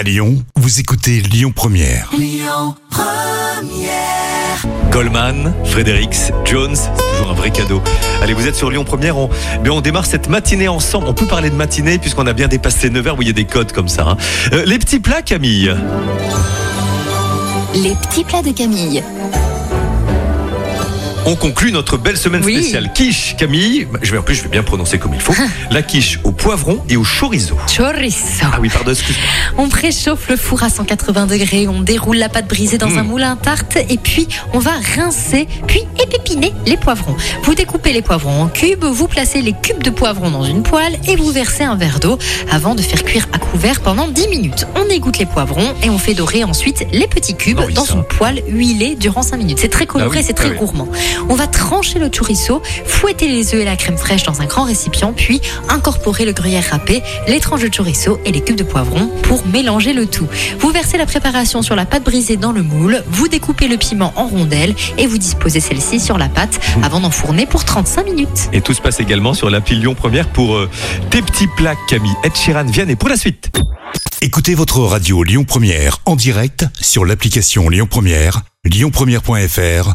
À Lyon, vous écoutez Lyon Première. Goldman, Fredericks, Jones, c'est toujours un vrai cadeau. Allez, vous êtes sur Lyon Première, on, mais on démarre cette matinée ensemble. On peut parler de matinée puisqu'on a bien dépassé 9h où il y a des codes comme ça. hein. Euh, les petits plats, Camille. Les petits plats de Camille. On conclut notre belle semaine Oui. spéciale quiche, Camille. Je vais en plus, je vais bien prononcer comme il faut. La quiche au poivron et au chorizo. Chorizo. Ah oui, pardon, excuse-moi. On préchauffe le four à 180 degrés, on déroule la pâte brisée dans un moulin à tarte et puis on va rincer puis épépiner les poivrons. Vous découpez les poivrons en cubes, vous placez les cubes de poivrons dans une poêle et vous versez un verre d'eau avant de faire cuire à couvert pendant 10 minutes. On égoutte les poivrons et on fait dorer ensuite les petits cubes Ah oui, dans ça. une poêle huilée durant 5 minutes. C'est très coloré, Ah oui, c'est très ah oui. gourmand. On va trancher le chorizo, fouetter les œufs et la crème fraîche dans un grand récipient, puis incorporer le gruyère râpé, les tranches de chorizo et les cubes de poivron pour mélanger le tout. Vous versez la préparation sur la pâte brisée dans le moule, vous découpez le piment en rondelles et vous disposez celle-ci sur la pâte avant d'enfourner pour 35 minutes. Et tout se passe également sur l'appli Lyon Première pour euh, tes petits plats, Camille. Ed Sheeran, Vianney pour la suite. Écoutez votre radio Lyon Première en direct sur l'application Lyon Première, lyonpremière.fr